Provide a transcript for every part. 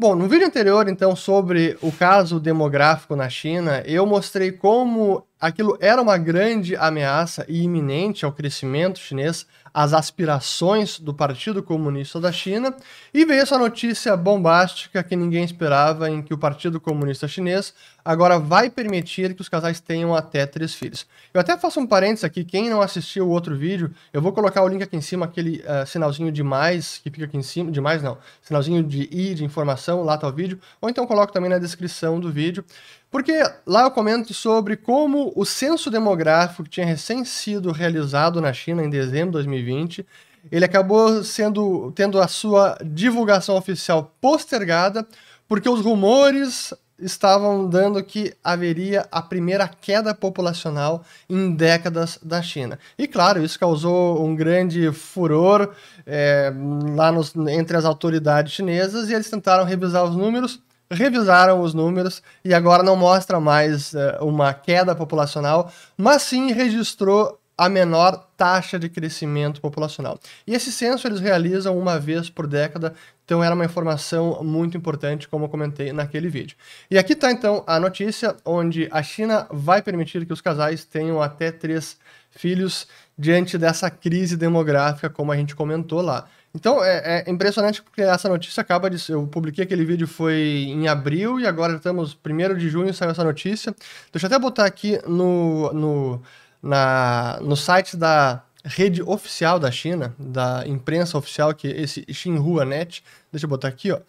Bom, no vídeo anterior, então, sobre o caso demográfico na China, eu mostrei como aquilo era uma grande ameaça e iminente ao crescimento chinês, às aspirações do Partido Comunista da China, e veio essa notícia bombástica que ninguém esperava, em que o Partido Comunista Chinês agora vai permitir que os casais tenham até três filhos. Eu até faço um parênteses aqui, quem não assistiu o outro vídeo, eu vou colocar o link aqui em cima, aquele uh, sinalzinho de mais, que fica aqui em cima, de mais não, sinalzinho de i, de informação, lá tá o vídeo, ou então coloco também na descrição do vídeo, porque lá eu comento sobre como o censo demográfico que tinha recém sido realizado na China em dezembro de 2020, ele acabou sendo tendo a sua divulgação oficial postergada, porque os rumores estavam dando que haveria a primeira queda populacional em décadas da China. E claro, isso causou um grande furor é, lá nos, entre as autoridades chinesas e eles tentaram revisar os números, revisaram os números e agora não mostra mais é, uma queda populacional, mas sim registrou a menor taxa de crescimento populacional. E esse censo eles realizam uma vez por década, então era uma informação muito importante, como eu comentei naquele vídeo. E aqui está então a notícia onde a China vai permitir que os casais tenham até três filhos diante dessa crise demográfica, como a gente comentou lá. Então é, é, impressionante porque essa notícia acaba de. Eu publiquei aquele vídeo foi em abril e agora estamos. 1 de junho saiu essa notícia. Deixa eu até botar aqui no, no na, no site da rede oficial da China, da imprensa oficial, que é esse Xinhua.net, deixa eu botar aqui, ó.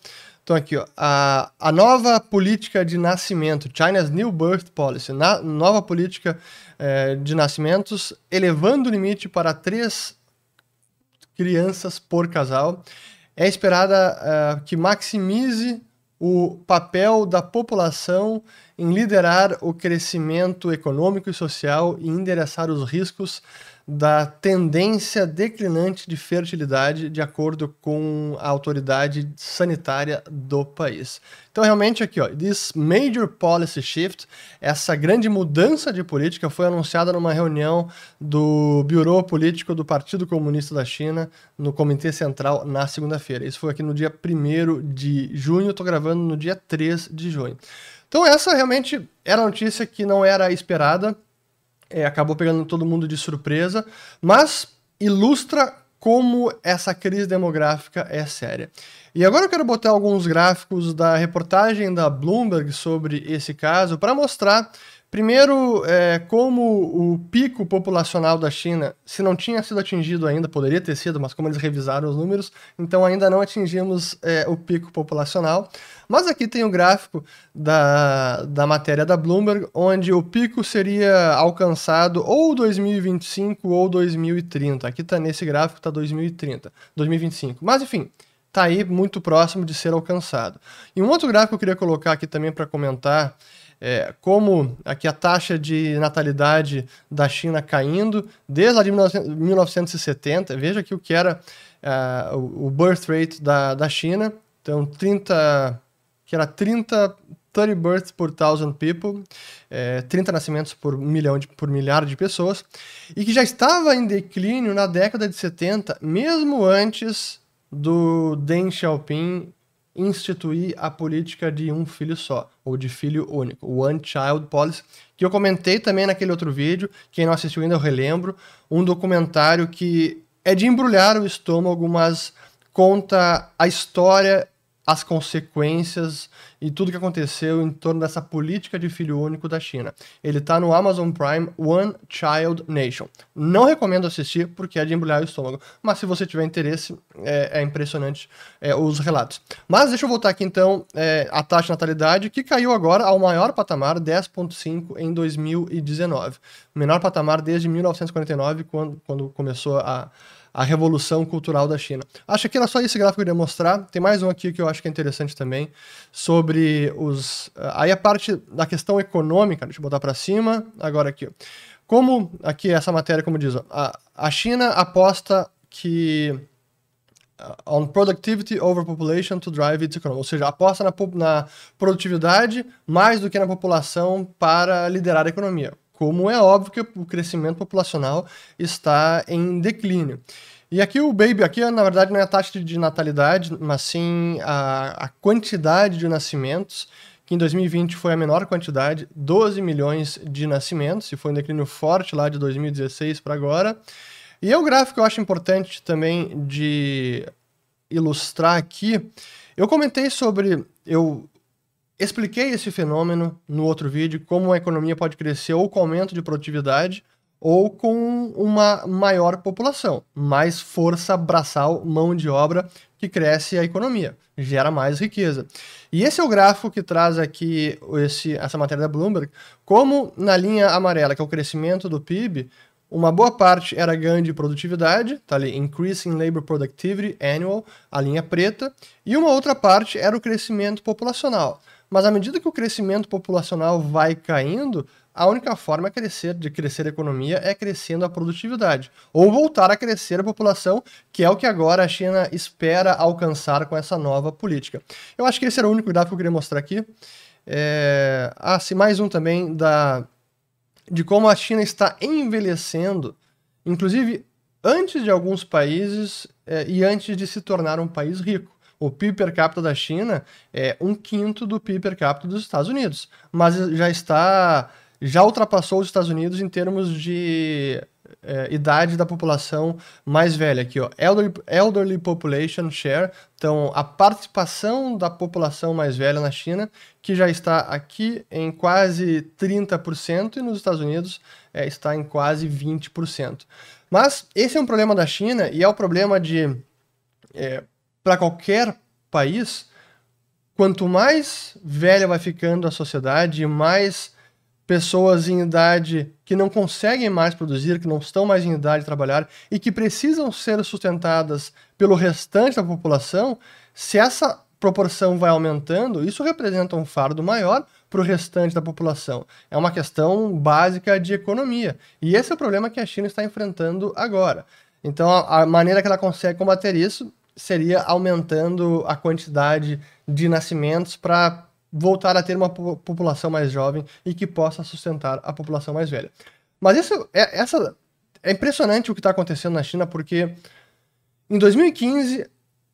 Então aqui, ó, a, a nova política de nascimento, China's New Birth Policy, na, nova política é, de nascimentos, elevando o limite para três crianças por casal, é esperada é, que maximize o papel da população em liderar o crescimento econômico e social e endereçar os riscos da tendência declinante de fertilidade de acordo com a autoridade sanitária do país. Então, realmente, aqui, ó, this major policy shift, essa grande mudança de política foi anunciada numa reunião do Bureau Político do Partido Comunista da China no Comitê Central na segunda-feira. Isso foi aqui no dia 1 de junho, estou gravando no dia 3 de junho. Então, essa realmente era notícia que não era esperada, é, acabou pegando todo mundo de surpresa, mas ilustra como essa crise demográfica é séria. E agora eu quero botar alguns gráficos da reportagem da Bloomberg sobre esse caso para mostrar Primeiro, é, como o pico populacional da China, se não tinha sido atingido ainda, poderia ter sido, mas como eles revisaram os números, então ainda não atingimos é, o pico populacional. Mas aqui tem o gráfico da, da matéria da Bloomberg, onde o pico seria alcançado ou 2025 ou 2030. Aqui está nesse gráfico, está 2030, 2025. Mas enfim, está aí muito próximo de ser alcançado. E um outro gráfico que eu queria colocar aqui também para comentar é, como aqui a taxa de natalidade da China caindo desde lá de 1970. Veja aqui o que era uh, o birth rate da, da China. Então, 30, que era 30, 30 births por thousand people, é, 30 nascimentos por milhão de, por milhar de pessoas, e que já estava em declínio na década de 70, mesmo antes do Deng Xiaoping instituir a política de um filho só, ou de filho único, o One Child Policy, que eu comentei também naquele outro vídeo, quem não assistiu ainda eu relembro, um documentário que é de embrulhar o estômago, mas conta a história as consequências e tudo que aconteceu em torno dessa política de filho único da China. Ele está no Amazon Prime One Child Nation. Não recomendo assistir porque é de embrulhar o estômago, mas se você tiver interesse, é, é impressionante é, os relatos. Mas deixa eu voltar aqui então é, a taxa de natalidade que caiu agora ao maior patamar, 10,5 em 2019. O menor patamar desde 1949, quando, quando começou a a revolução cultural da China. Acho que era só esse gráfico que eu queria mostrar. Tem mais um aqui que eu acho que é interessante também, sobre os... Aí a parte da questão econômica, deixa eu botar para cima, agora aqui. Como, aqui essa matéria, como diz, a, a China aposta que uh, on productivity over population to drive its economy, ou seja, aposta na, na produtividade mais do que na população para liderar a economia como é óbvio que o crescimento populacional está em declínio. E aqui o baby, aqui na verdade não é a taxa de natalidade, mas sim a, a quantidade de nascimentos, que em 2020 foi a menor quantidade, 12 milhões de nascimentos, e foi um declínio forte lá de 2016 para agora. E é o gráfico que eu acho importante também de ilustrar aqui. Eu comentei sobre. Eu expliquei esse fenômeno no outro vídeo, como a economia pode crescer ou com aumento de produtividade ou com uma maior população, mais força braçal, mão de obra que cresce a economia, gera mais riqueza. E esse é o gráfico que traz aqui esse, essa matéria da Bloomberg, como na linha amarela, que é o crescimento do PIB, uma boa parte era ganho de produtividade, tá ali, Increase in Labor Productivity Annual, a linha preta, e uma outra parte era o crescimento populacional. Mas à medida que o crescimento populacional vai caindo, a única forma de crescer, de crescer a economia é crescendo a produtividade, ou voltar a crescer a população, que é o que agora a China espera alcançar com essa nova política. Eu acho que esse era o único gráfico que eu queria mostrar aqui. É... Ah, sim, mais um também da... de como a China está envelhecendo, inclusive antes de alguns países é, e antes de se tornar um país rico. O PIB per capita da China é um quinto do PIB per capita dos Estados Unidos, mas já está já ultrapassou os Estados Unidos em termos de é, idade da população mais velha aqui, ó, elderly, elderly population share, então a participação da população mais velha na China, que já está aqui em quase 30% e nos Estados Unidos é, está em quase 20%. Mas esse é um problema da China e é o problema de é, para qualquer país, quanto mais velha vai ficando a sociedade, mais pessoas em idade que não conseguem mais produzir, que não estão mais em idade de trabalhar e que precisam ser sustentadas pelo restante da população, se essa proporção vai aumentando, isso representa um fardo maior para o restante da população. É uma questão básica de economia. E esse é o problema que a China está enfrentando agora. Então, a, a maneira que ela consegue combater isso seria aumentando a quantidade de nascimentos para voltar a ter uma população mais jovem e que possa sustentar a população mais velha. Mas isso é, essa, é impressionante o que está acontecendo na China, porque em 2015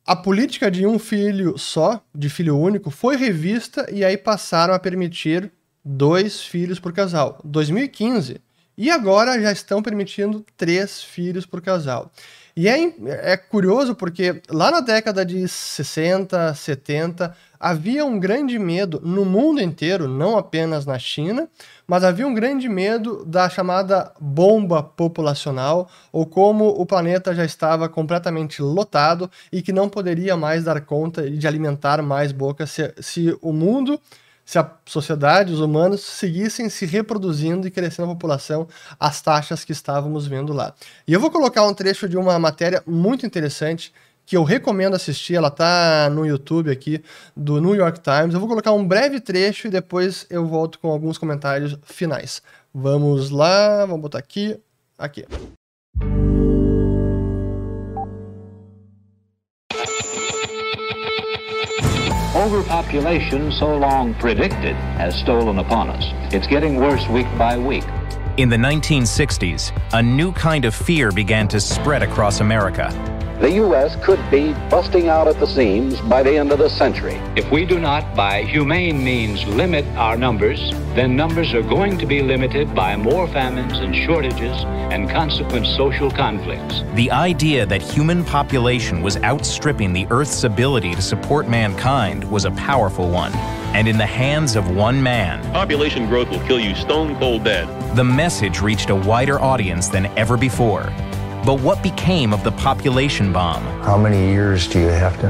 a política de um filho só, de filho único, foi revista e aí passaram a permitir dois filhos por casal. 2015. E agora já estão permitindo três filhos por casal. E é, é curioso porque lá na década de 60, 70, havia um grande medo no mundo inteiro, não apenas na China, mas havia um grande medo da chamada bomba populacional, ou como o planeta já estava completamente lotado e que não poderia mais dar conta de alimentar mais bocas se, se o mundo se a sociedade, os humanos, seguissem se reproduzindo e crescendo a população às taxas que estávamos vendo lá. E eu vou colocar um trecho de uma matéria muito interessante que eu recomendo assistir, ela tá no YouTube aqui do New York Times. Eu vou colocar um breve trecho e depois eu volto com alguns comentários finais. Vamos lá, vamos botar aqui, aqui. Overpopulation, so long predicted, has stolen upon us. It's getting worse week by week. In the 1960s, a new kind of fear began to spread across America. The U.S. could be busting out at the seams by the end of the century. If we do not, by humane means, limit our numbers, then numbers are going to be limited by more famines and shortages and consequent social conflicts. The idea that human population was outstripping the Earth's ability to support mankind was a powerful one. And in the hands of one man, population growth will kill you stone cold dead. The message reached a wider audience than ever before. But what became of the population bomb? How many years do you have to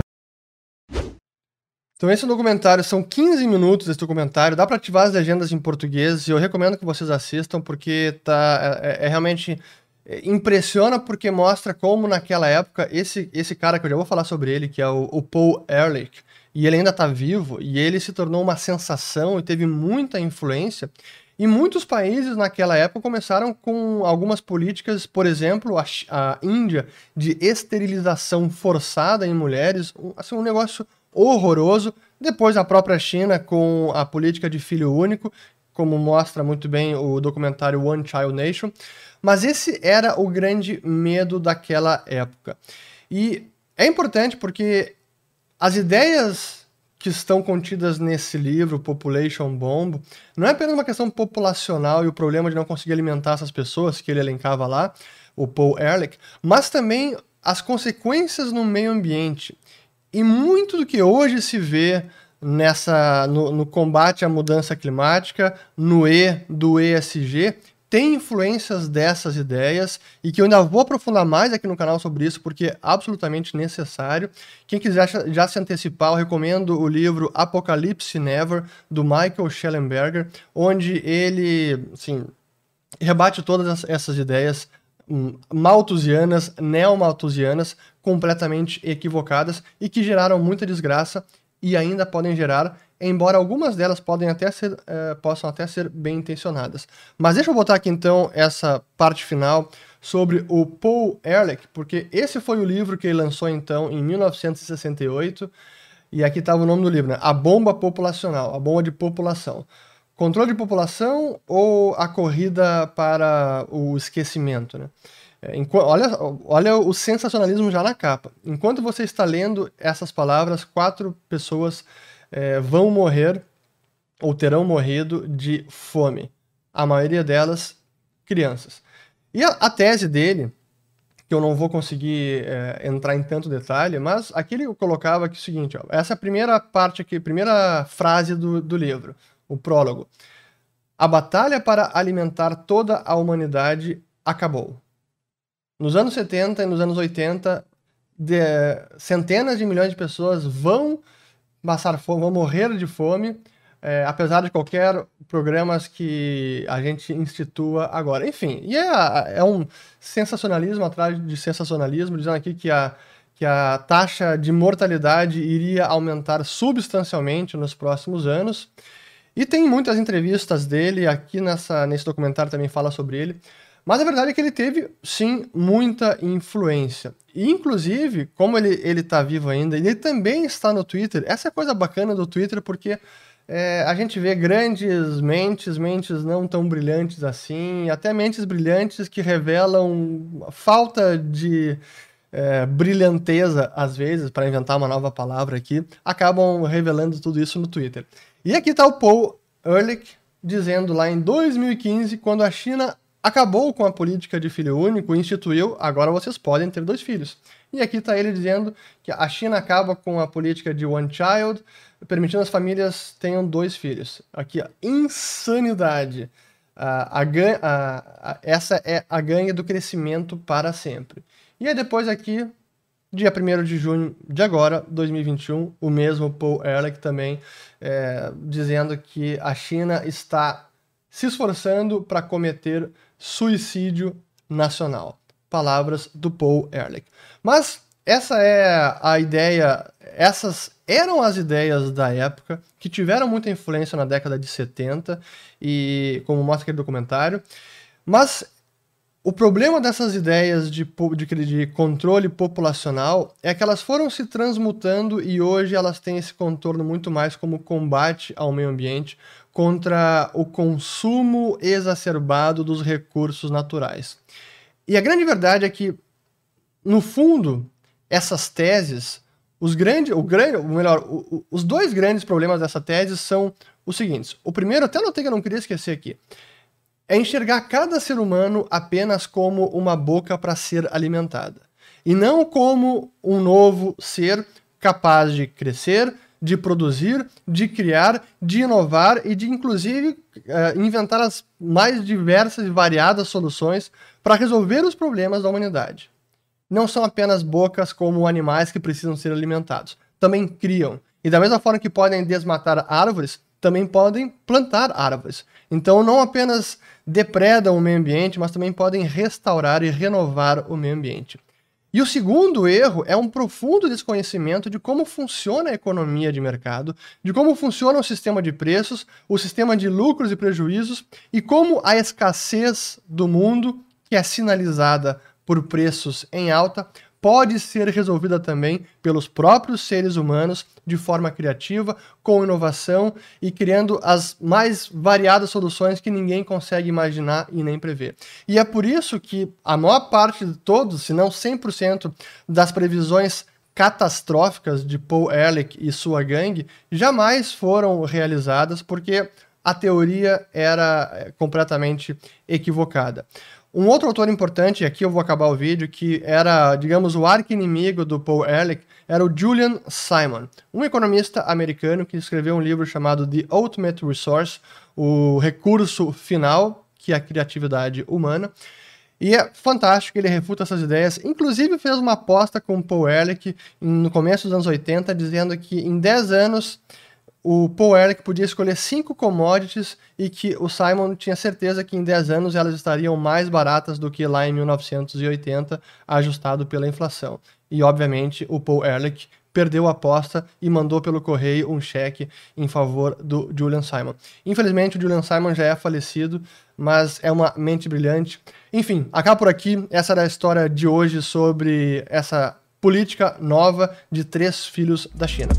Então esse documentário são 15 minutos esse documentário, dá para ativar as legendas em português e eu recomendo que vocês assistam porque tá é, é realmente é, impressiona porque mostra como naquela época esse esse cara que eu já vou falar sobre ele, que é o, o Paul Ehrlich, e ele ainda está vivo, e ele se tornou uma sensação e teve muita influência. E muitos países naquela época começaram com algumas políticas, por exemplo, a, a Índia, de esterilização forçada em mulheres, assim, um negócio horroroso. Depois a própria China com a política de filho único, como mostra muito bem o documentário One Child Nation. Mas esse era o grande medo daquela época. E é importante porque as ideias que estão contidas nesse livro, Population Bomb, não é apenas uma questão populacional e o problema de não conseguir alimentar essas pessoas que ele elencava lá, o Paul Ehrlich, mas também as consequências no meio ambiente. E muito do que hoje se vê nessa no, no combate à mudança climática, no E do ESG, tem influências dessas ideias e que eu ainda vou aprofundar mais aqui no canal sobre isso, porque é absolutamente necessário. Quem quiser já se antecipar, eu recomendo o livro Apocalipse Never, do Michael Schellenberger, onde ele assim, rebate todas essas ideias hum, malthusianas, neomalthusianas, completamente equivocadas e que geraram muita desgraça e ainda podem gerar embora algumas delas podem até ser, uh, possam até ser bem intencionadas. Mas deixa eu botar aqui então essa parte final sobre o Paul Ehrlich, porque esse foi o livro que ele lançou então em 1968, e aqui estava o nome do livro, né? A Bomba Populacional, a bomba de população. Controle de população ou a corrida para o esquecimento, né? É, olha, olha o sensacionalismo já na capa. Enquanto você está lendo essas palavras, quatro pessoas é, vão morrer ou terão morrido de fome. A maioria delas, crianças. E a, a tese dele, que eu não vou conseguir é, entrar em tanto detalhe, mas aqui ele colocava que é o seguinte: ó, essa é a primeira parte aqui, primeira frase do, do livro, o prólogo. A batalha para alimentar toda a humanidade acabou. Nos anos 70 e nos anos 80, de, centenas de milhões de pessoas vão passar fome, vão morrer de fome, é, apesar de qualquer programas que a gente institua agora. Enfim, e é, é um sensacionalismo atrás de sensacionalismo, dizendo aqui que a, que a taxa de mortalidade iria aumentar substancialmente nos próximos anos. E tem muitas entrevistas dele, aqui nessa, nesse documentário também fala sobre ele. Mas a verdade é que ele teve, sim, muita influência. E, inclusive, como ele, ele tá vivo ainda, ele também está no Twitter. Essa é a coisa bacana do Twitter, porque é, a gente vê grandes mentes, mentes não tão brilhantes assim, até mentes brilhantes que revelam falta de é, brilhanteza, às vezes, para inventar uma nova palavra aqui, acabam revelando tudo isso no Twitter. E aqui está o Paul Ehrlich dizendo lá em 2015, quando a China acabou com a política de filho único e instituiu, agora vocês podem ter dois filhos. E aqui está ele dizendo que a China acaba com a política de one child, permitindo as famílias tenham dois filhos. Aqui, ó, insanidade. A, essa é a ganha do crescimento para sempre. E aí depois aqui, dia 1 de junho de agora, 2021, o mesmo Paul Ehrlich também é, dizendo que a China está se esforçando para cometer suicídio nacional. Palavras do Paul Ehrlich. Mas essa é a ideia, essas eram as ideias da época que tiveram muita influência na década de 70 e como mostra aquele documentário. Mas o problema dessas ideias de, de, de, controle populacional é que elas foram se transmutando e hoje elas têm esse contorno muito mais como combate ao meio ambiente, contra o consumo exacerbado dos recursos naturais. E a grande verdade é que, no fundo, essas teses, os grandes, o grande, ou melhor, o, o, os dois grandes problemas dessa tese são os seguintes. O primeiro, até notei que eu não queria esquecer aqui, é enxergar cada ser humano apenas como uma boca para ser alimentada, e não como um novo ser capaz de crescer, de produzir, de criar, de inovar e de, inclusive, uh, inventar as mais diversas e variadas soluções para resolver os problemas da humanidade. Não são apenas bocas como animais que precisam ser alimentados. Também criam. E da mesma forma que podem desmatar árvores, também podem plantar árvores. Então, não apenas depredam o meio ambiente, mas também podem restaurar e renovar o meio ambiente. E o segundo erro é um profundo desconhecimento de como funciona a economia de mercado, de como funciona o sistema de preços, o sistema de lucros e prejuízos e como a escassez do mundo, que é sinalizada por preços em alta, pode ser resolvida também pelos próprios seres humanos de forma criativa, com inovação e criando as mais variadas soluções que ninguém consegue imaginar e nem prever. E é por isso que a maior parte de todos, se não 100% das previsões catastróficas de Paul Ehrlich e sua gangue jamais foram realizadas porque a teoria era eh, completamente equivocada. Um outro autor importante, e aqui eu vou acabar o vídeo, que era, digamos, o arqui-inimigo do Paul Ehrlich, era o Julian Simon, um economista americano que escreveu um livro chamado The Ultimate Resource, o recurso final, que é a criatividade humana. E é fantástico, ele refuta essas ideias. Inclusive fez uma aposta com o Paul Ehrlich no começo dos anos 80, dizendo que em 10 anos o Paul Ehrlich podia escolher cinco commodities e que o Simon tinha certeza que em 10 anos elas estariam mais baratas do que lá em 1980, ajustado pela inflação. E, obviamente, o Paul Ehrlich perdeu a aposta e mandou pelo correio um cheque em favor do Julian Simon. Infelizmente, o Julian Simon já é falecido, mas é uma mente brilhante. Enfim, acaba por aqui. Essa era a história de hoje sobre essa política nova de três filhos da China.